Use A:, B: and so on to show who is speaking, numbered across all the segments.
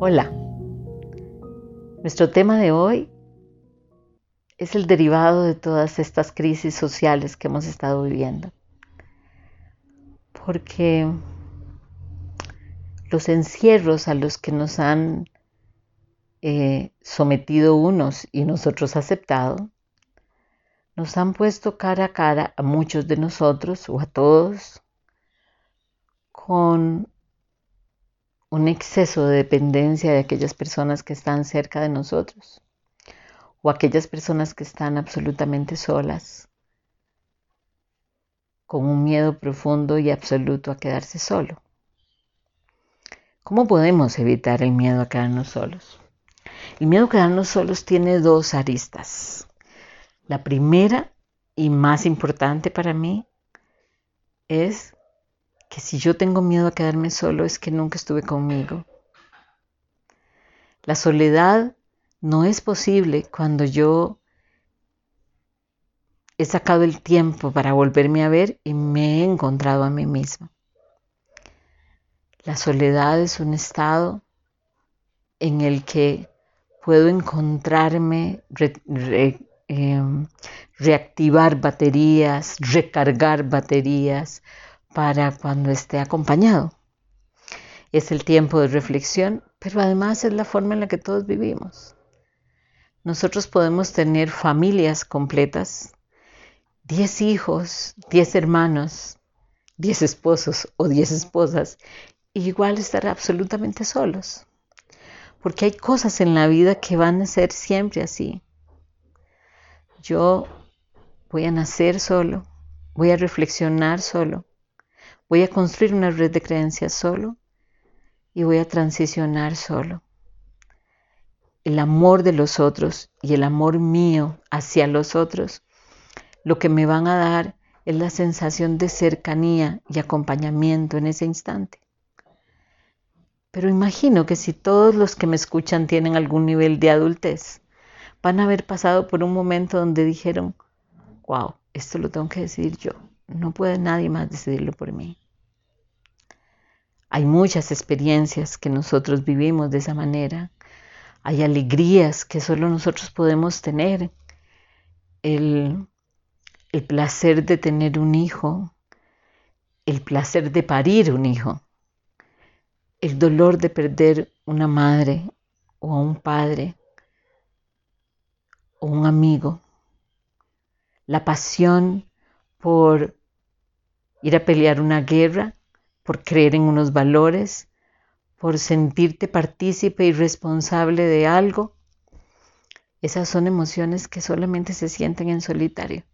A: Hola, nuestro tema de hoy es el derivado de todas estas crisis sociales que hemos estado viviendo. Porque los encierros a los que nos han eh, sometido unos y nosotros aceptado, nos han puesto cara a cara a muchos de nosotros o a todos con un exceso de dependencia de aquellas personas que están cerca de nosotros o aquellas personas que están absolutamente solas, con un miedo profundo y absoluto a quedarse solo. ¿Cómo podemos evitar el miedo a quedarnos solos? El miedo a quedarnos solos tiene dos aristas. La primera y más importante para mí es que si yo tengo miedo a quedarme solo es que nunca estuve conmigo. La soledad no es posible cuando yo he sacado el tiempo para volverme a ver y me he encontrado a mí misma. La soledad es un estado en el que puedo encontrarme, em, reactivar baterías, recargar baterías para cuando esté acompañado. Es el tiempo de reflexión, pero además es la forma en la que todos vivimos. Nosotros podemos tener familias completas, 10 hijos, 10 hermanos, 10 esposos o 10 esposas, y igual estar absolutamente solos. Porque hay cosas en la vida que van a ser siempre así. Yo voy a nacer solo, voy a reflexionar solo, voy a construir una red de creencias solo y voy a transicionar solo el amor de los otros y el amor mío hacia los otros, lo que me van a dar es la sensación de cercanía y acompañamiento en ese instante. Pero imagino que si todos los que me escuchan tienen algún nivel de adultez, van a haber pasado por un momento donde dijeron, wow, esto lo tengo que decidir yo, no puede nadie más decidirlo por mí. Hay muchas experiencias que nosotros vivimos de esa manera hay alegrías que solo nosotros podemos tener. El, el placer de tener un hijo, el placer de parir un hijo, el dolor de perder una madre o a un padre o un amigo, la pasión por ir a pelear una guerra, por creer en unos valores, por sentirte partícipe y responsable de algo, esas son emociones que solamente se sienten en solitario.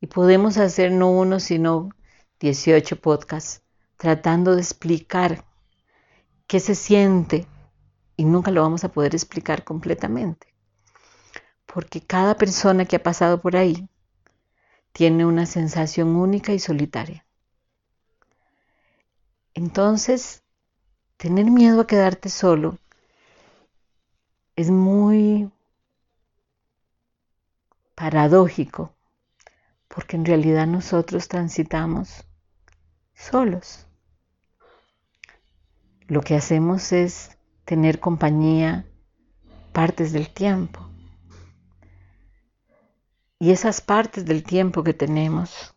A: Y podemos hacer no uno, sino 18 podcasts tratando de explicar qué se siente y nunca lo vamos a poder explicar completamente. Porque cada persona que ha pasado por ahí tiene una sensación única y solitaria. Entonces, tener miedo a quedarte solo es muy paradójico, porque en realidad nosotros transitamos solos. Lo que hacemos es tener compañía partes del tiempo. Y esas partes del tiempo que tenemos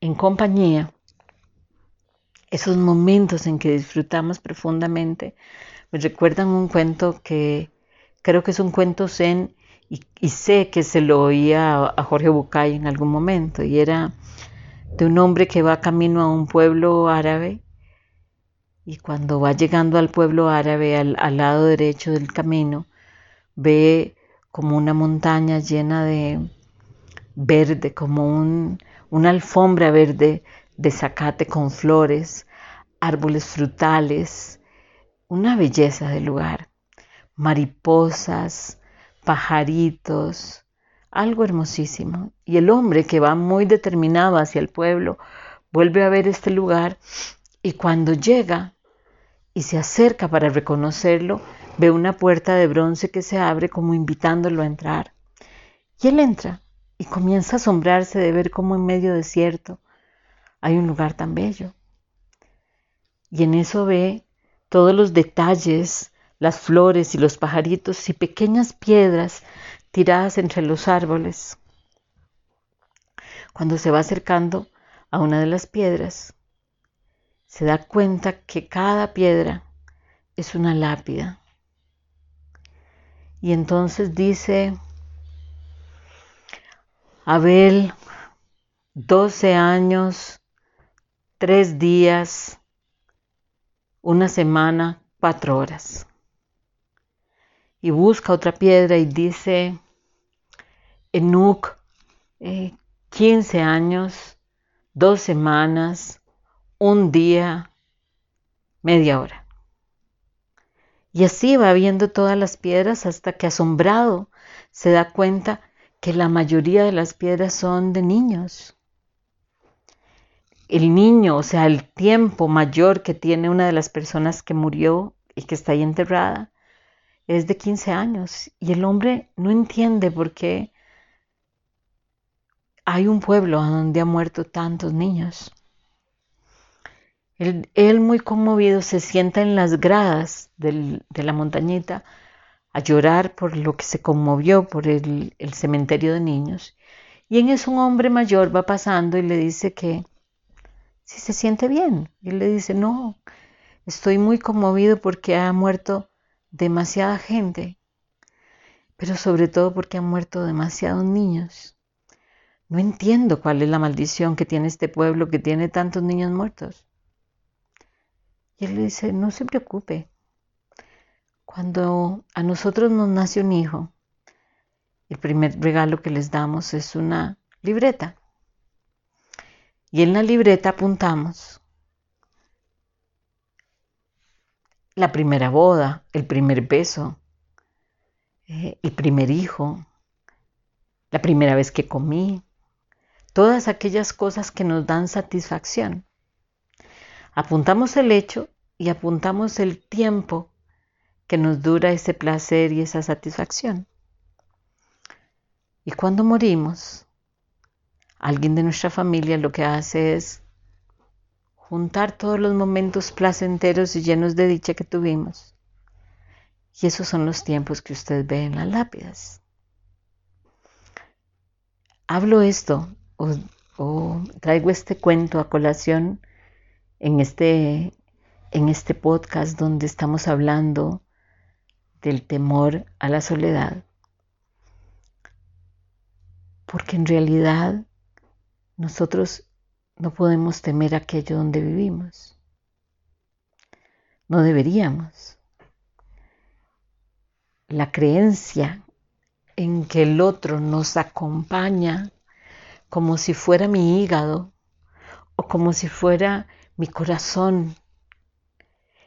A: en compañía esos momentos en que disfrutamos profundamente me recuerdan un cuento que creo que es un cuento zen y, sé que se lo oía a, Jorge Bucay en algún momento y era de un hombre que va camino a un pueblo árabe y cuando va llegando al pueblo árabe al, lado derecho del camino ve como una montaña llena de verde, como una alfombra verde de zacate con flores, árboles frutales, una belleza del lugar, mariposas, pajaritos, algo hermosísimo. Y el hombre que va muy determinado hacia el pueblo vuelve a ver este lugar y cuando llega y se acerca para reconocerlo, ve una puerta de bronce que se abre como invitándolo a entrar. Y él entra y comienza a asombrarse de ver cómo en medio desierto hay un lugar tan bello. Y en eso ve todos los detalles, las flores y los pajaritos y pequeñas piedras tiradas entre los árboles. Cuando se va acercando a una de las piedras, se da cuenta que cada piedra es una lápida. Y entonces dice, Abel, 12 años, 3 días, una semana, 4 horas. Y busca otra piedra y dice, Enoch, 15 años, 2 semanas, un día, media hora. Y así va viendo todas las piedras hasta que asombrado se da cuenta que la mayoría de las piedras son de niños. El niño, o sea, el tiempo mayor que tiene una de las personas que murió y que está ahí enterrada, es de 15 años. Y el hombre no entiende por qué hay un pueblo donde han muerto tantos niños. Él, muy conmovido se sienta en las gradas de la montañita a llorar por lo que se conmovió por el, cementerio de niños. Y en eso un hombre mayor va pasando y le dice que si se siente bien. Y él le dice, no, estoy muy conmovido porque ha muerto demasiada gente, pero sobre todo porque han muerto demasiados niños. No entiendo cuál es la maldición que tiene este pueblo que tiene tantos niños muertos. Y él le dice, no se preocupe. Cuando a nosotros nos nace un hijo, el primer regalo que les damos es una libreta. Y en la libreta apuntamos la primera boda, el primer beso, eh, el primer hijo, la primera vez que comí, todas aquellas cosas que nos dan satisfacción. Apuntamos el hecho y apuntamos el tiempo que nos dura ese placer y esa satisfacción. Y cuando morimos, alguien de nuestra familia lo que hace es juntar todos los momentos placenteros y llenos de dicha que tuvimos. Y esos son los tiempos que usted ve en las lápidas. Hablo esto o, traigo este cuento a colación en este, en este podcast donde estamos hablando del temor a la soledad. Porque en realidad nosotros no podemos temer aquello donde vivimos. No deberíamos. La creencia en que el otro nos acompaña como si fuera mi hígado o como si fuera mi corazón.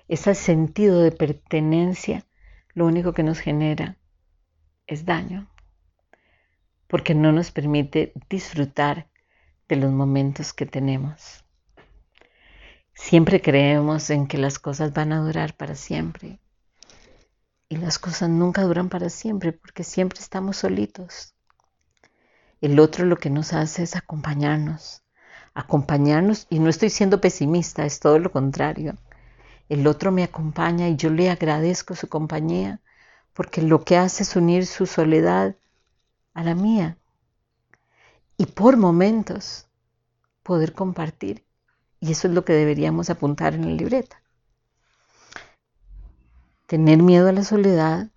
A: Ese sentido de pertenencia lo único que nos genera es daño, porque no nos permite disfrutar de los momentos que tenemos. Siempre creemos en que las cosas van a durar para siempre. Y las cosas nunca duran para siempre porque siempre estamos solitos. El otro lo que nos hace es acompañarnos, acompañarnos y no estoy siendo pesimista, es todo lo contrario. El otro me acompaña y yo le agradezco su compañía porque lo que hace es unir su soledad a la mía y por momentos poder compartir. Y eso es lo que deberíamos apuntar en la libreta. Tener miedo a la soledad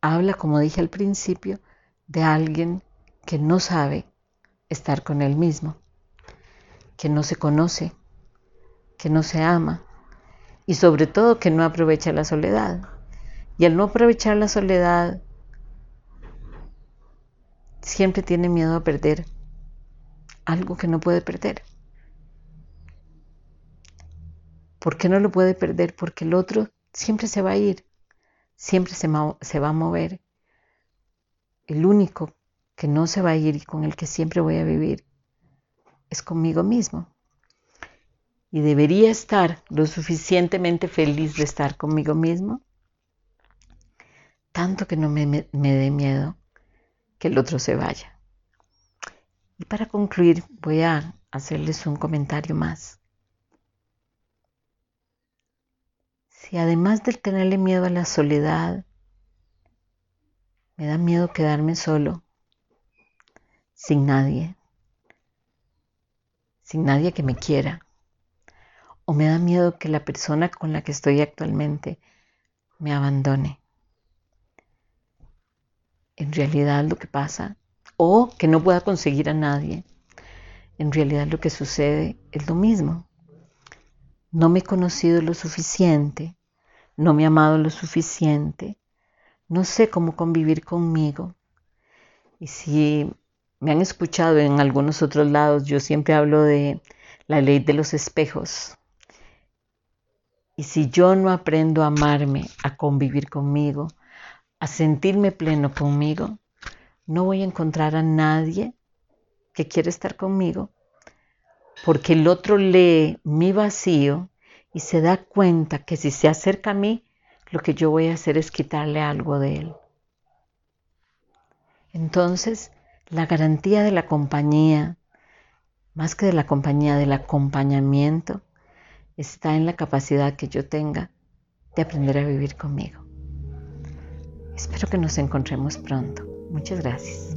A: habla, como dije al principio, de alguien que no sabe estar con él mismo, que no se conoce, que no se ama y sobre todo que no aprovecha la soledad. Y al no aprovechar la soledad, siempre tiene miedo a perder algo que no puede perder. ¿Por qué no lo puede perder? Porque el otro siempre se va a ir, siempre se, se va a mover. El único que no se va a ir y con el que siempre voy a vivir es conmigo mismo. Y debería estar lo suficientemente feliz de estar conmigo mismo, tanto que no me, me dé miedo que el otro se vaya. Y para concluir voy a hacerles un comentario más. si además de tenerle miedo a la soledad, me da miedo quedarme solo, sin nadie, sin nadie que me quiera, o me da miedo que la persona con la que estoy actualmente me abandone. En realidad lo que pasa, o que no pueda conseguir a nadie, en realidad lo que sucede es lo mismo. No me he conocido lo suficiente, no me he amado lo suficiente, no sé cómo convivir conmigo. Y si me han escuchado en algunos otros lados, yo siempre hablo de la ley de los espejos. Y si yo no aprendo a amarme, a convivir conmigo, a sentirme pleno conmigo, no voy a encontrar a nadie que quiere estar conmigo, porque el otro lee mi vacío y se da cuenta que si se acerca a mí, lo que yo voy a hacer es quitarle algo de él. Entonces, la garantía de la compañía, más que de la compañía, del acompañamiento, está en la capacidad que yo tenga de aprender a vivir conmigo. Espero que nos encontremos pronto. Muchas gracias.